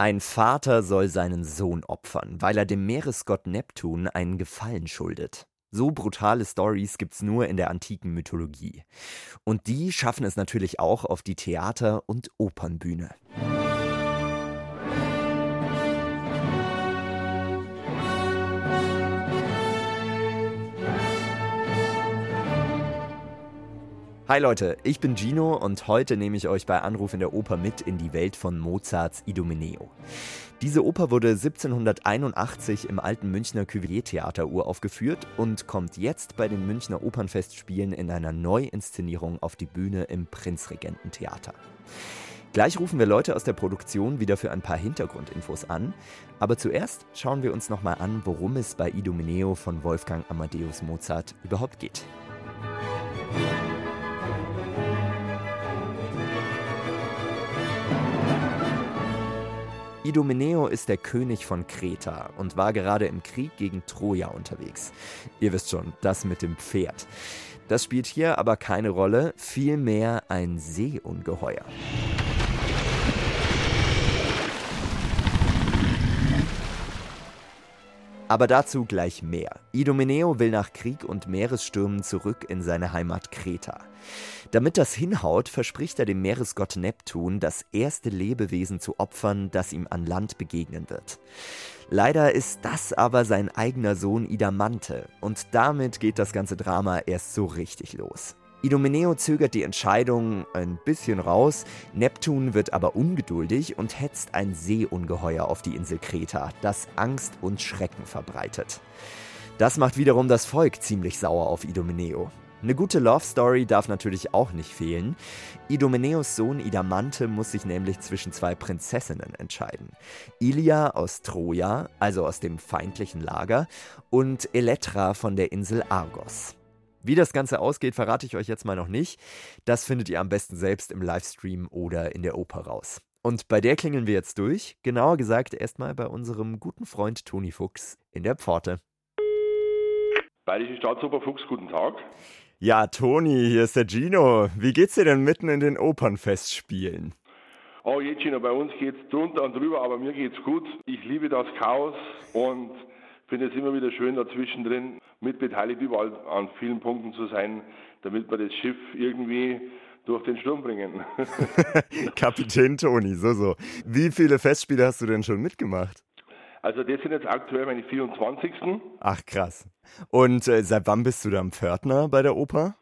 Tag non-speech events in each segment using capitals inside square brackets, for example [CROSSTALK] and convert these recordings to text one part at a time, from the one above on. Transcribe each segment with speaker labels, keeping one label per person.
Speaker 1: Ein Vater soll seinen Sohn opfern, weil er dem Meeresgott Neptun einen Gefallen schuldet. So brutale Stories gibt's nur in der antiken Mythologie. Und die schaffen es natürlich auch auf die Theater- und Opernbühne. Hi Leute, ich bin Gino und heute nehme ich euch bei Anruf in der Oper mit in die Welt von Mozarts Idomeneo. Diese Oper wurde 1781 im alten Münchner Cuvier-Theater uraufgeführt und kommt jetzt bei den Münchner Opernfestspielen in einer Neuinszenierung auf die Bühne im Prinzregententheater. Gleich rufen wir Leute aus der Produktion wieder für ein paar Hintergrundinfos an, aber zuerst schauen wir uns nochmal an, worum es bei Idomeneo von Wolfgang Amadeus Mozart überhaupt geht. Idomeneo ist der König von Kreta und war gerade im Krieg gegen Troja unterwegs. Ihr wisst schon, das mit dem Pferd. Das spielt hier aber keine Rolle, vielmehr ein Seeungeheuer. Aber dazu gleich mehr. Idomeneo will nach Krieg und Meeresstürmen zurück in seine Heimat Kreta. Damit das hinhaut, verspricht er dem Meeresgott Neptun, das erste Lebewesen zu opfern, das ihm an Land begegnen wird. Leider ist das aber sein eigener Sohn Idamante und damit geht das ganze Drama erst so richtig los. Idomeneo zögert die Entscheidung ein bisschen raus, Neptun wird aber ungeduldig und hetzt ein Seeungeheuer auf die Insel Kreta, das Angst und Schrecken verbreitet. Das macht wiederum das Volk ziemlich sauer auf Idomeneo. Eine gute Love Story darf natürlich auch nicht fehlen. Idomeneos Sohn Idamante muss sich nämlich zwischen zwei Prinzessinnen entscheiden. Ilia aus Troja, also aus dem feindlichen Lager, und Elektra von der Insel Argos. Wie das Ganze ausgeht, verrate ich euch jetzt mal noch nicht. Das findet ihr am besten selbst im Livestream oder in der Oper raus. Und bei der klingeln wir jetzt durch. Genauer gesagt erstmal bei unserem guten Freund Toni Fuchs in der Pforte.
Speaker 2: Bayerische Staatsoper Fuchs, guten Tag.
Speaker 1: Ja, Toni, hier ist der Gino. Wie geht's dir denn mitten in den Opernfestspielen?
Speaker 2: Oh, jetzt Gino, bei uns geht's drunter und drüber, aber mir geht's gut. Ich liebe das Chaos und finde es immer wieder schön, dazwischen drin mitbeteiligt, überall an vielen Punkten zu sein, damit wir das Schiff irgendwie durch den Sturm bringen. [LAUGHS] [LAUGHS]
Speaker 1: Kapitän Toni, so, so. Wie viele Festspiele hast du denn schon mitgemacht?
Speaker 2: Also das sind jetzt aktuell meine 24.
Speaker 1: Ach krass. Und äh, seit wann bist du dann Pförtner bei der Oper?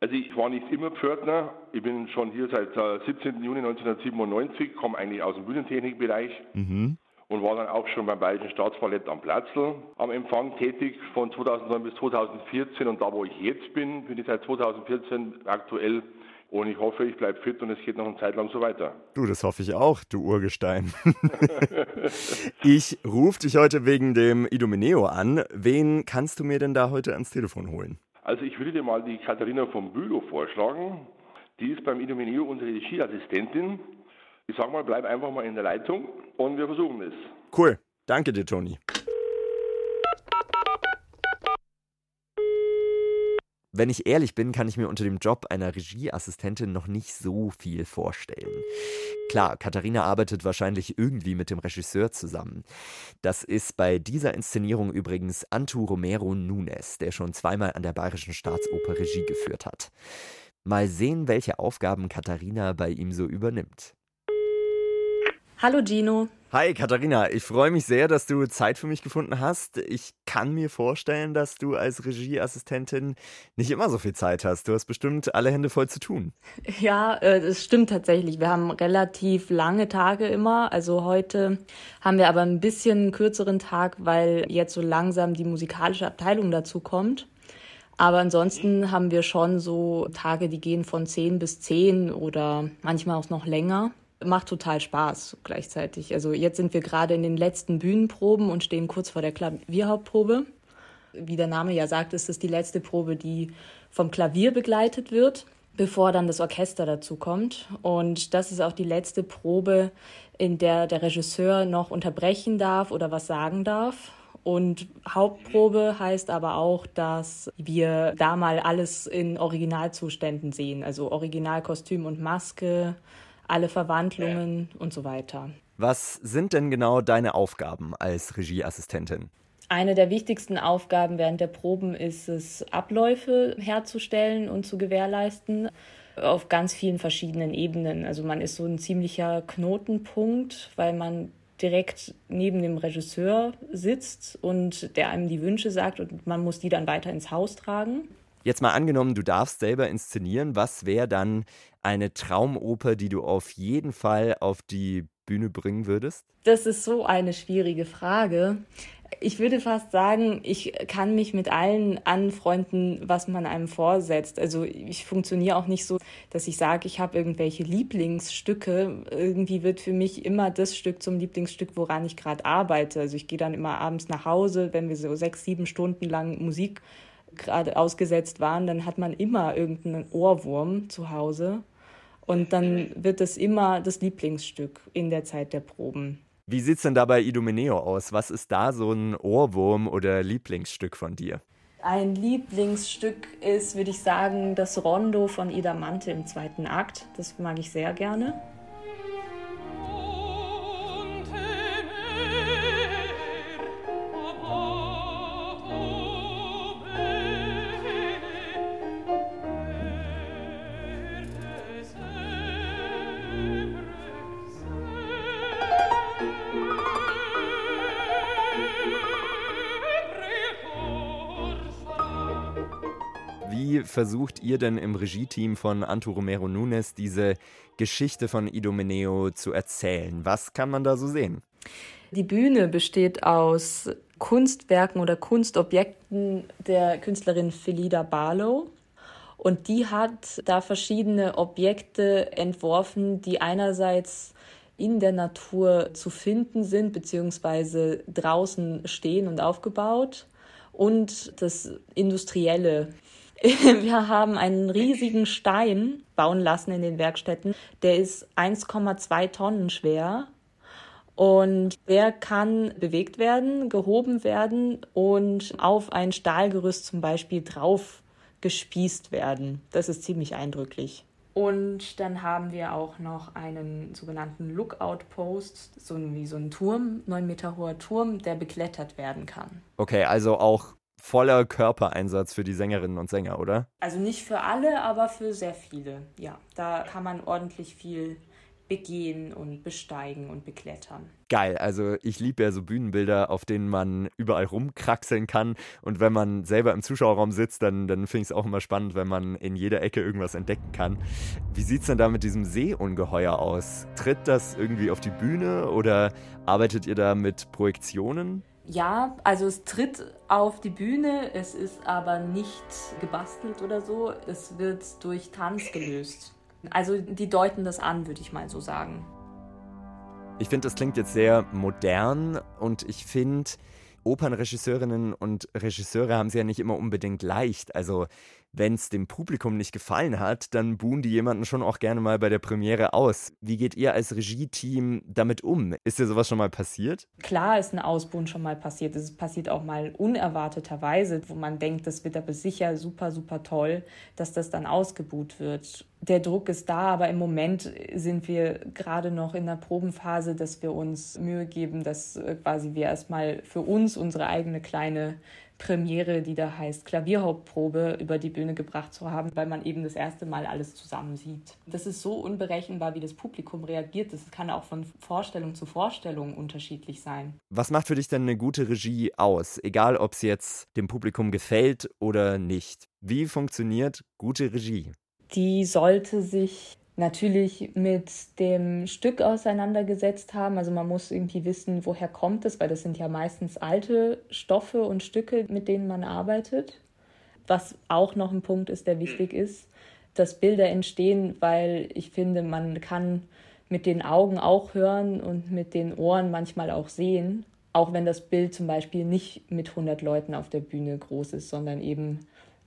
Speaker 2: Also ich war nicht immer Pförtner. Ich bin schon hier seit äh, 17. Juni 1997, komme eigentlich aus dem Bühnentechnikbereich. Mhm und war dann auch schon beim Bayerischen Staatsballett am Platzl am Empfang tätig von 2009 bis 2014 und da wo ich jetzt bin, bin ich seit 2014 aktuell und ich hoffe, ich bleibe fit und es geht noch eine Zeit lang so weiter.
Speaker 1: Du, das hoffe ich auch, du Urgestein. [LAUGHS] ich rufe dich heute wegen dem Idomeneo an. Wen kannst du mir denn da heute ans Telefon holen?
Speaker 2: Also ich würde dir mal die Katharina von Bülow vorschlagen. Die ist beim Idomeneo unsere Regieassistentin ich sag mal, bleib einfach mal in der Leitung und wir versuchen es.
Speaker 1: Cool. Danke dir, Toni. Wenn ich ehrlich bin, kann ich mir unter dem Job einer Regieassistentin noch nicht so viel vorstellen. Klar, Katharina arbeitet wahrscheinlich irgendwie mit dem Regisseur zusammen. Das ist bei dieser Inszenierung übrigens Antu Romero Nunes, der schon zweimal an der Bayerischen Staatsoper Regie geführt hat. Mal sehen, welche Aufgaben Katharina bei ihm so übernimmt.
Speaker 3: Hallo Gino.
Speaker 1: Hi Katharina, ich freue mich sehr, dass du Zeit für mich gefunden hast. Ich kann mir vorstellen, dass du als Regieassistentin nicht immer so viel Zeit hast. Du hast bestimmt alle Hände voll zu tun.
Speaker 3: Ja, äh, das stimmt tatsächlich. Wir haben relativ lange Tage immer. Also heute haben wir aber ein bisschen kürzeren Tag, weil jetzt so langsam die musikalische Abteilung dazu kommt. Aber ansonsten haben wir schon so Tage, die gehen von 10 bis 10 oder manchmal auch noch länger macht total Spaß gleichzeitig. Also jetzt sind wir gerade in den letzten Bühnenproben und stehen kurz vor der Klavierhauptprobe. Wie der Name ja sagt, ist es die letzte Probe, die vom Klavier begleitet wird, bevor dann das Orchester dazu kommt. Und das ist auch die letzte Probe, in der der Regisseur noch unterbrechen darf oder was sagen darf. Und Hauptprobe heißt aber auch, dass wir da mal alles in Originalzuständen sehen. Also Originalkostüm und Maske, alle Verwandlungen und so weiter.
Speaker 1: Was sind denn genau deine Aufgaben als Regieassistentin?
Speaker 3: Eine der wichtigsten Aufgaben während der Proben ist es, Abläufe herzustellen und zu gewährleisten auf ganz vielen verschiedenen Ebenen. Also man ist so ein ziemlicher Knotenpunkt, weil man direkt neben dem Regisseur sitzt und der einem die Wünsche sagt und man muss die dann weiter ins Haus tragen.
Speaker 1: Jetzt mal angenommen, du darfst selber inszenieren. Was wäre dann eine Traumoper, die du auf jeden Fall auf die Bühne bringen würdest?
Speaker 3: Das ist so eine schwierige Frage. Ich würde fast sagen, ich kann mich mit allen anfreunden, was man einem vorsetzt. Also ich funktioniere auch nicht so, dass ich sage, ich habe irgendwelche Lieblingsstücke. Irgendwie wird für mich immer das Stück zum Lieblingsstück, woran ich gerade arbeite. Also ich gehe dann immer abends nach Hause, wenn wir so sechs, sieben Stunden lang Musik gerade ausgesetzt waren, dann hat man immer irgendeinen Ohrwurm zu Hause. Und dann wird es immer das Lieblingsstück in der Zeit der Proben.
Speaker 1: Wie sieht es denn da bei Idomeneo aus? Was ist da so ein Ohrwurm oder Lieblingsstück von dir?
Speaker 3: Ein Lieblingsstück ist, würde ich sagen, das Rondo von Ida Mante im zweiten Akt. Das mag ich sehr gerne.
Speaker 1: Versucht ihr denn im Regie-Team von Anto Romero Nunes diese Geschichte von Idomeneo zu erzählen? Was kann man da so sehen?
Speaker 3: Die Bühne besteht aus Kunstwerken oder Kunstobjekten der Künstlerin Felida Barlow. Und die hat da verschiedene Objekte entworfen, die einerseits in der Natur zu finden sind, beziehungsweise draußen stehen und aufgebaut. Und das Industrielle [LAUGHS] Wir haben einen riesigen Stein bauen lassen in den Werkstätten. Der ist 1,2 Tonnen schwer und der kann bewegt werden, gehoben werden und auf ein Stahlgerüst zum Beispiel drauf gespießt werden. Das ist ziemlich eindrücklich. Und dann haben wir auch noch einen sogenannten Lookout-Post, so wie so ein Turm, neun Meter hoher Turm, der beklettert werden kann.
Speaker 1: Okay, also auch voller Körpereinsatz für die Sängerinnen und Sänger, oder?
Speaker 3: Also nicht für alle, aber für sehr viele. Ja, da kann man ordentlich viel begehen und besteigen und beklettern.
Speaker 1: Geil, also ich liebe ja so Bühnenbilder, auf denen man überall rumkraxeln kann. Und wenn man selber im Zuschauerraum sitzt, dann, dann finde ich es auch immer spannend, wenn man in jeder Ecke irgendwas entdecken kann. Wie sieht es denn da mit diesem Seeungeheuer aus? Tritt das irgendwie auf die Bühne oder arbeitet ihr da mit Projektionen?
Speaker 3: Ja, also es tritt auf die Bühne, es ist aber nicht gebastelt oder so, es wird durch Tanz gelöst. Also die deuten das an, würde ich mal so sagen.
Speaker 1: Ich finde, das klingt jetzt sehr modern und ich finde, Opernregisseurinnen und Regisseure haben es ja nicht immer unbedingt leicht. Also wenn es dem Publikum nicht gefallen hat, dann buhen die jemanden schon auch gerne mal bei der Premiere aus. Wie geht ihr als Regie-Team damit um? Ist dir sowas schon mal passiert?
Speaker 3: Klar ist ein Ausbuhen schon mal passiert. Es passiert auch mal unerwarteterweise, wo man denkt, das wird aber sicher super, super toll, dass das dann ausgebuht wird. Der Druck ist da, aber im Moment sind wir gerade noch in der Probenphase, dass wir uns Mühe geben, dass äh, quasi wir erstmal für uns unsere eigene kleine Premiere, die da heißt Klavierhauptprobe, über die Bühne gebracht zu haben, weil man eben das erste Mal alles zusammen sieht. Das ist so unberechenbar, wie das Publikum reagiert. Das kann auch von Vorstellung zu Vorstellung unterschiedlich sein.
Speaker 1: Was macht für dich denn eine gute Regie aus? Egal, ob es jetzt dem Publikum gefällt oder nicht. Wie funktioniert gute Regie?
Speaker 3: Die sollte sich natürlich mit dem Stück auseinandergesetzt haben. Also man muss irgendwie wissen, woher kommt es, weil das sind ja meistens alte Stoffe und Stücke, mit denen man arbeitet. Was auch noch ein Punkt ist, der wichtig ist, dass Bilder entstehen, weil ich finde, man kann mit den Augen auch hören und mit den Ohren manchmal auch sehen, auch wenn das Bild zum Beispiel nicht mit 100 Leuten auf der Bühne groß ist, sondern eben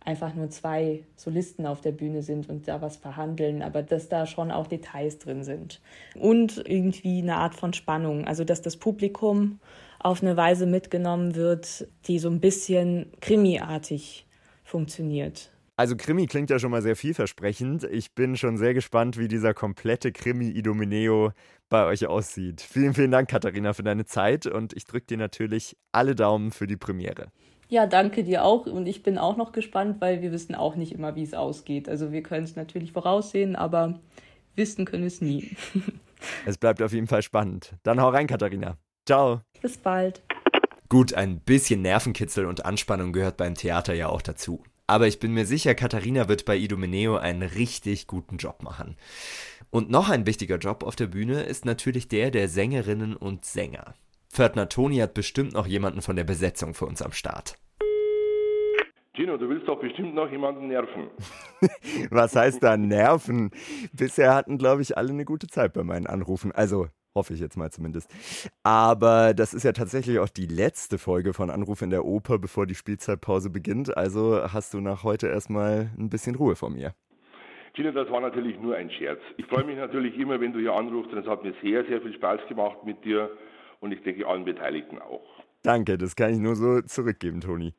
Speaker 3: einfach nur zwei Solisten auf der Bühne sind und da was verhandeln, aber dass da schon auch Details drin sind. Und irgendwie eine Art von Spannung, also dass das Publikum auf eine Weise mitgenommen wird, die so ein bisschen krimiartig funktioniert.
Speaker 1: Also Krimi klingt ja schon mal sehr vielversprechend. Ich bin schon sehr gespannt, wie dieser komplette Krimi Idomeneo bei euch aussieht. Vielen, vielen Dank, Katharina, für deine Zeit und ich drücke dir natürlich alle Daumen für die Premiere.
Speaker 3: Ja, danke dir auch und ich bin auch noch gespannt, weil wir wissen auch nicht immer, wie es ausgeht. Also wir können es natürlich voraussehen, aber wissen können wir es nie. [LAUGHS]
Speaker 1: es bleibt auf jeden Fall spannend. Dann hau rein, Katharina. Ciao.
Speaker 3: Bis bald.
Speaker 1: Gut, ein bisschen Nervenkitzel und Anspannung gehört beim Theater ja auch dazu. Aber ich bin mir sicher, Katharina wird bei Idomeneo einen richtig guten Job machen. Und noch ein wichtiger Job auf der Bühne ist natürlich der der Sängerinnen und Sänger. Pförtner Toni hat bestimmt noch jemanden von der Besetzung für uns am Start.
Speaker 2: Gino, du willst doch bestimmt noch jemanden nerven. [LAUGHS]
Speaker 1: Was heißt da nerven? Bisher hatten, glaube ich, alle eine gute Zeit bei meinen Anrufen. Also Hoffe ich jetzt mal zumindest. Aber das ist ja tatsächlich auch die letzte Folge von Anruf in der Oper, bevor die Spielzeitpause beginnt. Also hast du nach heute erstmal ein bisschen Ruhe vor mir.
Speaker 2: Gino, das war natürlich nur ein Scherz. Ich freue mich natürlich immer, wenn du hier anrufst und es hat mir sehr, sehr viel Spaß gemacht mit dir und ich denke allen Beteiligten auch.
Speaker 1: Danke, das kann ich nur so zurückgeben, Toni.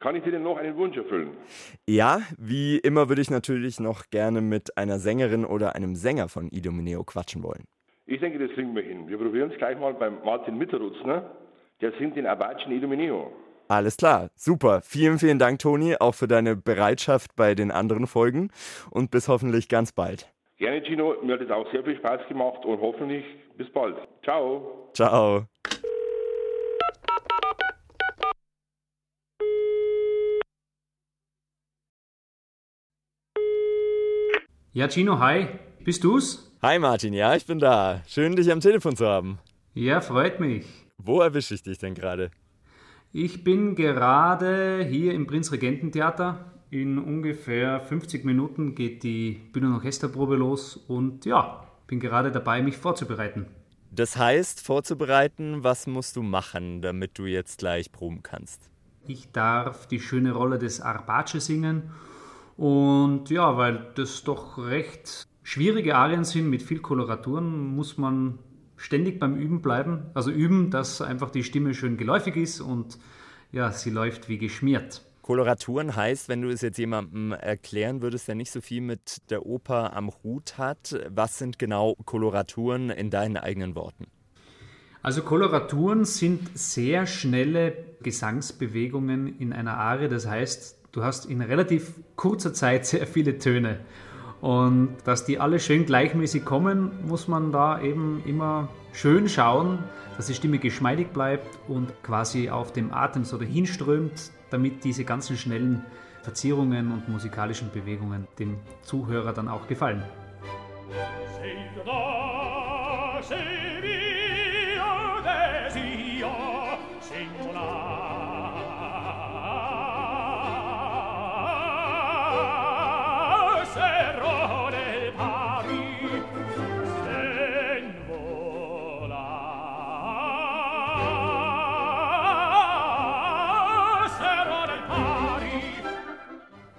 Speaker 2: Kann ich dir denn noch einen Wunsch erfüllen?
Speaker 1: Ja, wie immer würde ich natürlich noch gerne mit einer Sängerin oder einem Sänger von Idomeneo quatschen wollen.
Speaker 2: Ich denke, das kriegen wir hin. Wir probieren es gleich mal beim Martin Mitterutz, ne? Der singt den Abachen Idomeneo.
Speaker 1: Alles klar, super. Vielen, vielen Dank, Toni, auch für deine Bereitschaft bei den anderen Folgen und bis hoffentlich ganz bald.
Speaker 2: Gerne, Gino. Mir hat es auch sehr viel Spaß gemacht und hoffentlich bis bald. Ciao.
Speaker 1: Ciao.
Speaker 4: Ja, Gino, hi. Bist du's?
Speaker 1: Hi Martin, ja, ich bin da. Schön, dich am Telefon zu haben.
Speaker 4: Ja, freut mich.
Speaker 1: Wo erwische ich dich denn gerade?
Speaker 4: Ich bin gerade hier im Prinzregententheater. In ungefähr 50 Minuten geht die Bühnen- und Orchesterprobe los und ja, bin gerade dabei, mich vorzubereiten.
Speaker 1: Das heißt, vorzubereiten, was musst du machen, damit du jetzt gleich proben kannst?
Speaker 4: Ich darf die schöne Rolle des Arpace singen und ja, weil das doch recht schwierige Arien sind mit viel Koloraturen, muss man ständig beim Üben bleiben. Also üben, dass einfach die Stimme schön geläufig ist und ja, sie läuft wie geschmiert.
Speaker 1: Koloraturen heißt, wenn du es jetzt jemandem erklären würdest, der nicht so viel mit der Oper am Hut hat, was sind genau Koloraturen in deinen eigenen Worten?
Speaker 4: Also Koloraturen sind sehr schnelle Gesangsbewegungen in einer Arie. Das heißt, du hast in relativ kurzer Zeit sehr viele Töne. Und dass die alle schön gleichmäßig kommen, muss man da eben immer schön schauen, dass die Stimme geschmeidig bleibt und quasi auf dem Atem so dahinströmt, damit diese ganzen schnellen Verzierungen und musikalischen Bewegungen dem Zuhörer dann auch gefallen.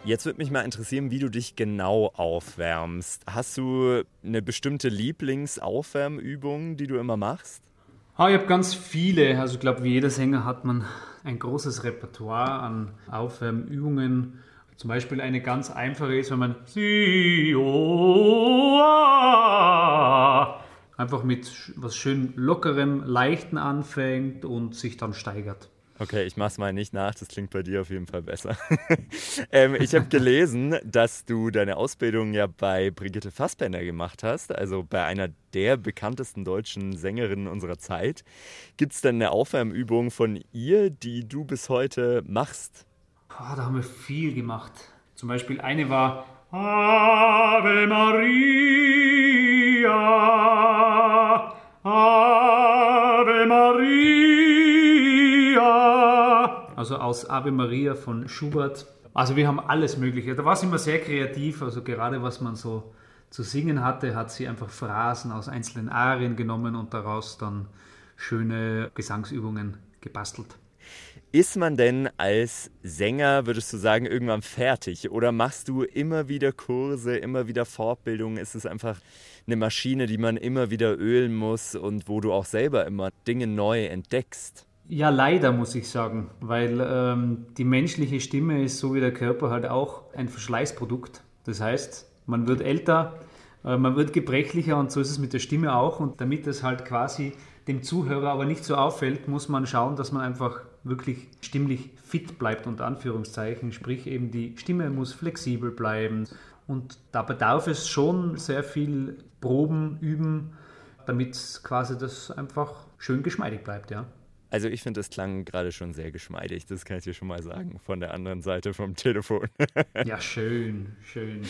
Speaker 1: Jetzt würde mich mal interessieren, wie du dich genau aufwärmst. Hast du eine bestimmte Lieblingsaufwärmübung, die du immer machst?
Speaker 4: Ah, ich habe ganz viele. Also ich glaube, wie jeder Sänger hat man ein großes Repertoire an Aufwärmübungen. Zum Beispiel eine ganz einfache ist, wenn man einfach mit was schön lockerem, leichten anfängt und sich dann steigert.
Speaker 1: Okay, ich mach's mal nicht nach, das klingt bei dir auf jeden Fall besser. [LAUGHS] ähm, ich habe gelesen, dass du deine Ausbildung ja bei Brigitte Fassbender gemacht hast, also bei einer der bekanntesten deutschen Sängerinnen unserer Zeit. Gibt es denn eine Aufwärmübung von ihr, die du bis heute machst?
Speaker 4: Oh, da haben wir viel gemacht. Zum Beispiel eine war Ave Maria, Ave also aus Ave Maria von Schubert. Also wir haben alles Mögliche. Da war sie immer sehr kreativ, also gerade was man so zu singen hatte, hat sie einfach Phrasen aus einzelnen Arien genommen und daraus dann schöne Gesangsübungen gebastelt.
Speaker 1: Ist man denn als Sänger, würdest du sagen, irgendwann fertig? Oder machst du immer wieder Kurse, immer wieder Fortbildungen? Ist es einfach eine Maschine, die man immer wieder ölen muss und wo du auch selber immer Dinge neu entdeckst?
Speaker 4: Ja, leider muss ich sagen, weil ähm, die menschliche Stimme ist so wie der Körper halt auch ein Verschleißprodukt. Das heißt, man wird älter, äh, man wird gebrechlicher und so ist es mit der Stimme auch. Und damit es halt quasi dem Zuhörer aber nicht so auffällt, muss man schauen, dass man einfach wirklich stimmlich fit bleibt, unter Anführungszeichen. Sprich, eben die Stimme muss flexibel bleiben. Und da bedarf es schon sehr viel Proben, Üben, damit quasi das einfach schön geschmeidig bleibt, ja.
Speaker 1: Also ich finde, das klang gerade schon sehr geschmeidig, das kann ich dir schon mal sagen, von der anderen Seite vom Telefon. [LAUGHS]
Speaker 4: ja, schön, schön.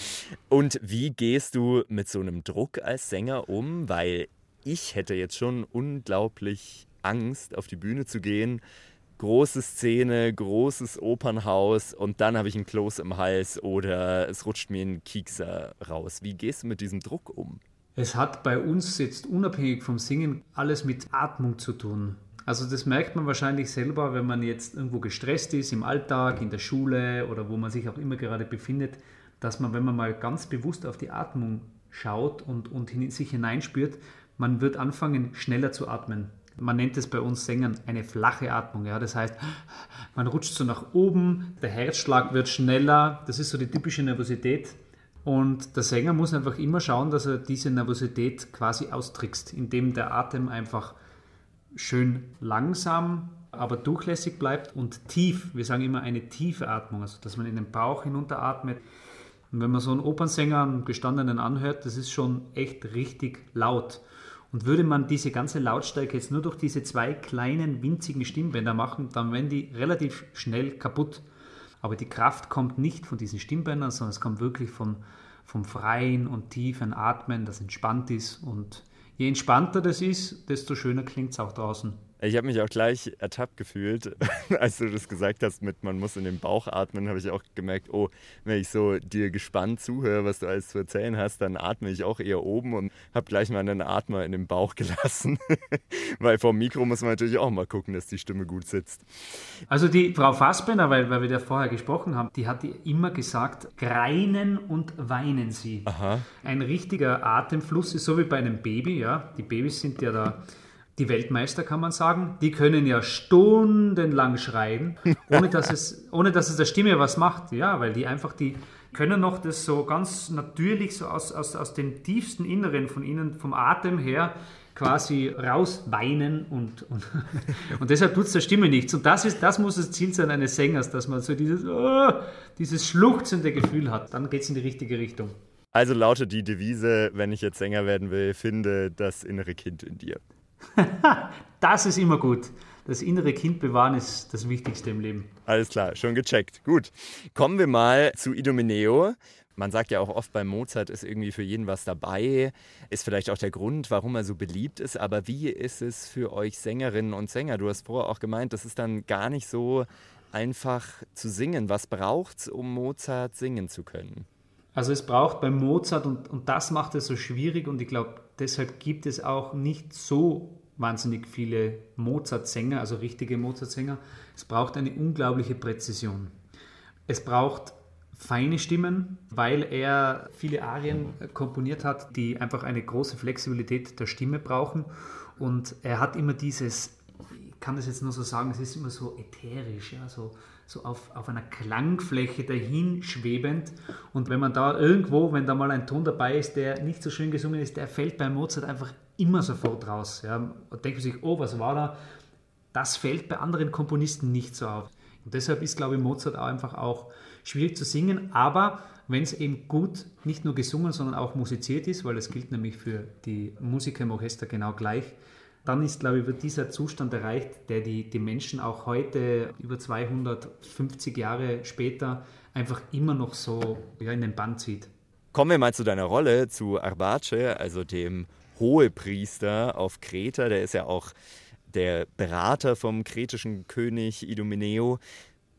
Speaker 1: Und wie gehst du mit so einem Druck als Sänger um? Weil ich hätte jetzt schon unglaublich Angst, auf die Bühne zu gehen. Große Szene, großes Opernhaus und dann habe ich einen Kloß im Hals oder es rutscht mir ein Kiekser raus. Wie gehst du mit diesem Druck um?
Speaker 4: Es hat bei uns jetzt unabhängig vom Singen alles mit Atmung zu tun. Also das merkt man wahrscheinlich selber, wenn man jetzt irgendwo gestresst ist, im Alltag, in der Schule oder wo man sich auch immer gerade befindet, dass man, wenn man mal ganz bewusst auf die Atmung schaut und, und in sich hineinspürt, man wird anfangen, schneller zu atmen. Man nennt es bei uns Sängern eine flache Atmung. Ja? Das heißt, man rutscht so nach oben, der Herzschlag wird schneller. Das ist so die typische Nervosität. Und der Sänger muss einfach immer schauen, dass er diese Nervosität quasi austrickst, indem der Atem einfach schön langsam, aber durchlässig bleibt und tief. Wir sagen immer eine tiefe Atmung, also dass man in den Bauch hinunteratmet. Und wenn man so einen Opernsänger, einen gestandenen anhört, das ist schon echt richtig laut. Und würde man diese ganze Lautstärke jetzt nur durch diese zwei kleinen winzigen Stimmbänder machen, dann wären die relativ schnell kaputt. Aber die Kraft kommt nicht von diesen Stimmbändern, sondern es kommt wirklich vom, vom freien und tiefen Atmen, das entspannt ist und je entspannter das ist, desto schöner klingt es auch draußen.
Speaker 1: Ich habe mich auch gleich ertappt gefühlt, [LAUGHS] als du das gesagt hast mit man muss in den Bauch atmen, habe ich auch gemerkt, oh, wenn ich so dir gespannt zuhöre, was du alles zu erzählen hast, dann atme ich auch eher oben und habe gleich mal einen Atmer in den Bauch [LAUGHS] gelassen. weil vor dem Mikro muss man natürlich auch mal gucken, dass die Stimme gut sitzt.
Speaker 4: Also die Frau Fassbender, weil, weil wir da vorher gesprochen haben, die hat immer gesagt, greinen und weinen sie.
Speaker 1: Aha.
Speaker 4: Ein richtiger Atemfluss ist so wie bei einem Baby, ja. Die Babys sind ja da die Weltmeister, kann man sagen, die können ja stundenlang schreien, ohne dass es, [LAUGHS] ohne dass es der Stimme was macht. Ja, weil die einfach, die können noch das so ganz natürlich, so aus, aus, aus dem tiefsten Inneren von ihnen, vom Atem her, quasi rausweinen und, und, [LAUGHS] und deshalb tut es der Stimme nichts. Und das, ist, das muss das Ziel sein eines Sängers, dass man so dieses, oh, dieses schluchzende Gefühl hat. Dann geht es in die richtige Richtung.
Speaker 1: Also lautet die Devise, wenn ich jetzt Sänger werden will, finde das innere Kind in dir. [LAUGHS]
Speaker 4: das ist immer gut. Das innere Kind bewahren ist das Wichtigste im Leben.
Speaker 1: Alles klar, schon gecheckt. Gut. Kommen wir mal zu Idomeneo. Man sagt ja auch oft bei Mozart ist irgendwie für jeden was dabei. Ist vielleicht auch der Grund, warum er so beliebt ist. Aber wie ist es für euch Sängerinnen und Sänger? Du hast vorher auch gemeint, das ist dann gar nicht so einfach zu singen. Was braucht es, um Mozart singen zu können?
Speaker 4: Also es braucht bei Mozart, und, und das macht es so schwierig, und ich glaube, deshalb gibt es auch nicht so wahnsinnig viele Mozart-Sänger, also richtige Mozart-Sänger. Es braucht eine unglaubliche Präzision. Es braucht feine Stimmen, weil er viele Arien komponiert hat, die einfach eine große Flexibilität der Stimme brauchen. Und er hat immer dieses, ich kann das jetzt nur so sagen, es ist immer so ätherisch, ja, so, so auf, auf einer Klangfläche dahinschwebend. Und wenn man da irgendwo, wenn da mal ein Ton dabei ist, der nicht so schön gesungen ist, der fällt bei Mozart einfach immer sofort raus. Ja. Und denkt man sich, oh, was war da? Das fällt bei anderen Komponisten nicht so auf. Und deshalb ist, glaube ich, Mozart auch einfach auch schwierig zu singen, aber wenn es eben gut nicht nur gesungen, sondern auch musiziert ist, weil das gilt nämlich für die Musiker im Orchester genau gleich, dann ist, glaube ich, wird dieser Zustand erreicht, der die, die Menschen auch heute, über 250 Jahre später, einfach immer noch so ja, in den Bann zieht.
Speaker 1: Kommen wir mal zu deiner Rolle, zu Arbace, also dem Hohepriester auf Kreta. Der ist ja auch der Berater vom kretischen König Idomeneo.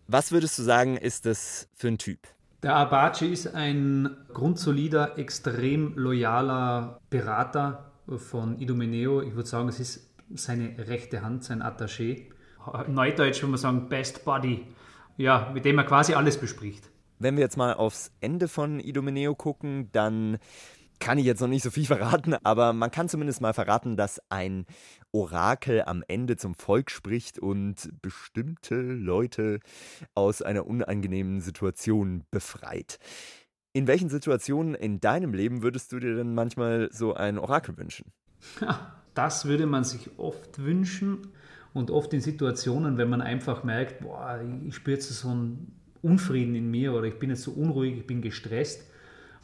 Speaker 1: Was würdest du sagen, ist das für ein Typ?
Speaker 4: Der Abace ist ein grundsolider, extrem loyaler Berater, von Idomeneo. Ich würde sagen, es ist seine rechte Hand, sein Attaché. Neudeutsch würde man sagen, Best Buddy. Ja, mit dem er quasi alles bespricht.
Speaker 1: Wenn wir jetzt mal aufs Ende von Idomeneo gucken, dann kann ich jetzt noch nicht so viel [LAUGHS] verraten, aber man kann zumindest mal verraten, dass ein Orakel am Ende zum Volk spricht und bestimmte Leute aus einer unangenehmen Situation befreit. In welchen Situationen in deinem Leben würdest du dir denn manchmal so ein Orakel wünschen?
Speaker 4: Das würde man sich oft wünschen und oft in Situationen, wenn man einfach merkt, boah, ich spüre jetzt so einen Unfrieden in mir oder ich bin jetzt so unruhig, ich bin gestresst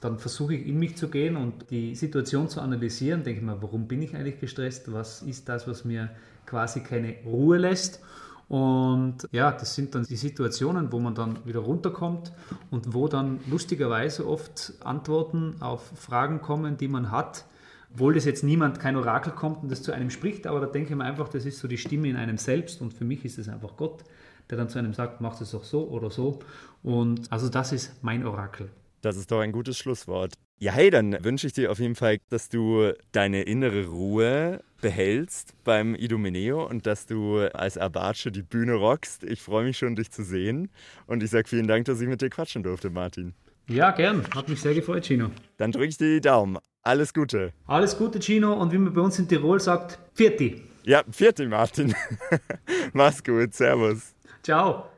Speaker 4: dann versuche ich in mich zu gehen und die Situation zu analysieren. Denke ich mir, warum bin ich eigentlich gestresst? Was ist das, was mir quasi keine Ruhe lässt? Und ja, das sind dann die Situationen, wo man dann wieder runterkommt und wo dann lustigerweise oft Antworten auf Fragen kommen, die man hat. Obwohl das jetzt niemand, kein Orakel kommt und das zu einem spricht, aber da denke ich mir einfach, das ist so die Stimme in einem selbst und für mich ist es einfach Gott, der dann zu einem sagt, mach es doch so oder so. Und also das ist mein Orakel.
Speaker 1: Das ist doch ein gutes Schlusswort. Ja, hey, dann wünsche ich dir auf jeden Fall, dass du deine innere Ruhe behältst beim Idomeneo und dass du als Abace die Bühne rockst. Ich freue mich schon, dich zu sehen. Und ich sage vielen Dank, dass ich mit dir quatschen durfte, Martin.
Speaker 4: Ja, gern. Hat mich sehr gefreut, Chino.
Speaker 1: Dann drücke ich dir die Daumen. Alles Gute.
Speaker 4: Alles Gute, Chino. Und wie man bei uns in Tirol sagt, Vierti.
Speaker 1: Ja, Vierti, Martin. [LAUGHS] Mach's gut. Servus.
Speaker 4: Ciao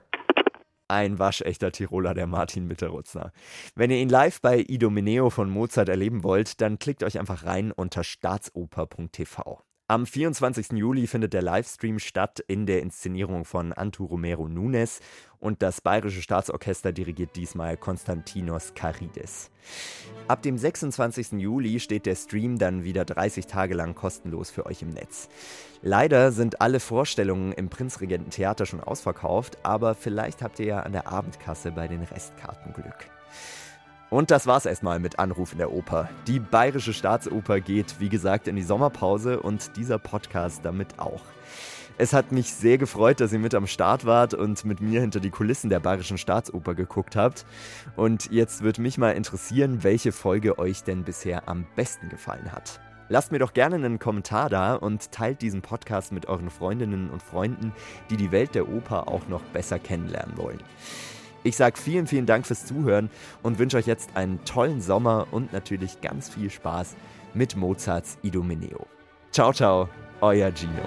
Speaker 1: ein waschechter Tiroler, der Martin Mitterutzner. Wenn ihr ihn live bei Idomeneo von Mozart erleben wollt, dann klickt euch einfach rein unter staatsoper.tv. Am 24. Juli findet der Livestream statt in der Inszenierung von Antu Romero Nunes und das Bayerische Staatsorchester dirigiert diesmal Konstantinos Karidis. Ab dem 26. Juli steht der Stream dann wieder 30 Tage lang kostenlos für euch im Netz. Leider sind alle Vorstellungen im Prinzregententheater schon ausverkauft, aber vielleicht habt ihr ja an der Abendkasse bei den Restkarten Glück. Und das war's erstmal mit Anruf in der Oper. Die Bayerische Staatsoper geht, wie gesagt, in die Sommerpause und dieser Podcast damit auch. Es hat mich sehr gefreut, dass ihr mit am Start wart und mit mir hinter die Kulissen der Bayerischen Staatsoper geguckt habt. Und jetzt würde mich mal interessieren, welche Folge euch denn bisher am besten gefallen hat. Lasst mir doch gerne einen Kommentar da und teilt diesen Podcast mit euren Freundinnen und Freunden, die die Welt der Oper auch noch besser kennenlernen wollen. Ich sage vielen, vielen Dank fürs Zuhören und wünsche euch jetzt einen tollen Sommer und natürlich ganz viel Spaß mit Mozarts Idomeneo. Ciao, ciao, euer Gino.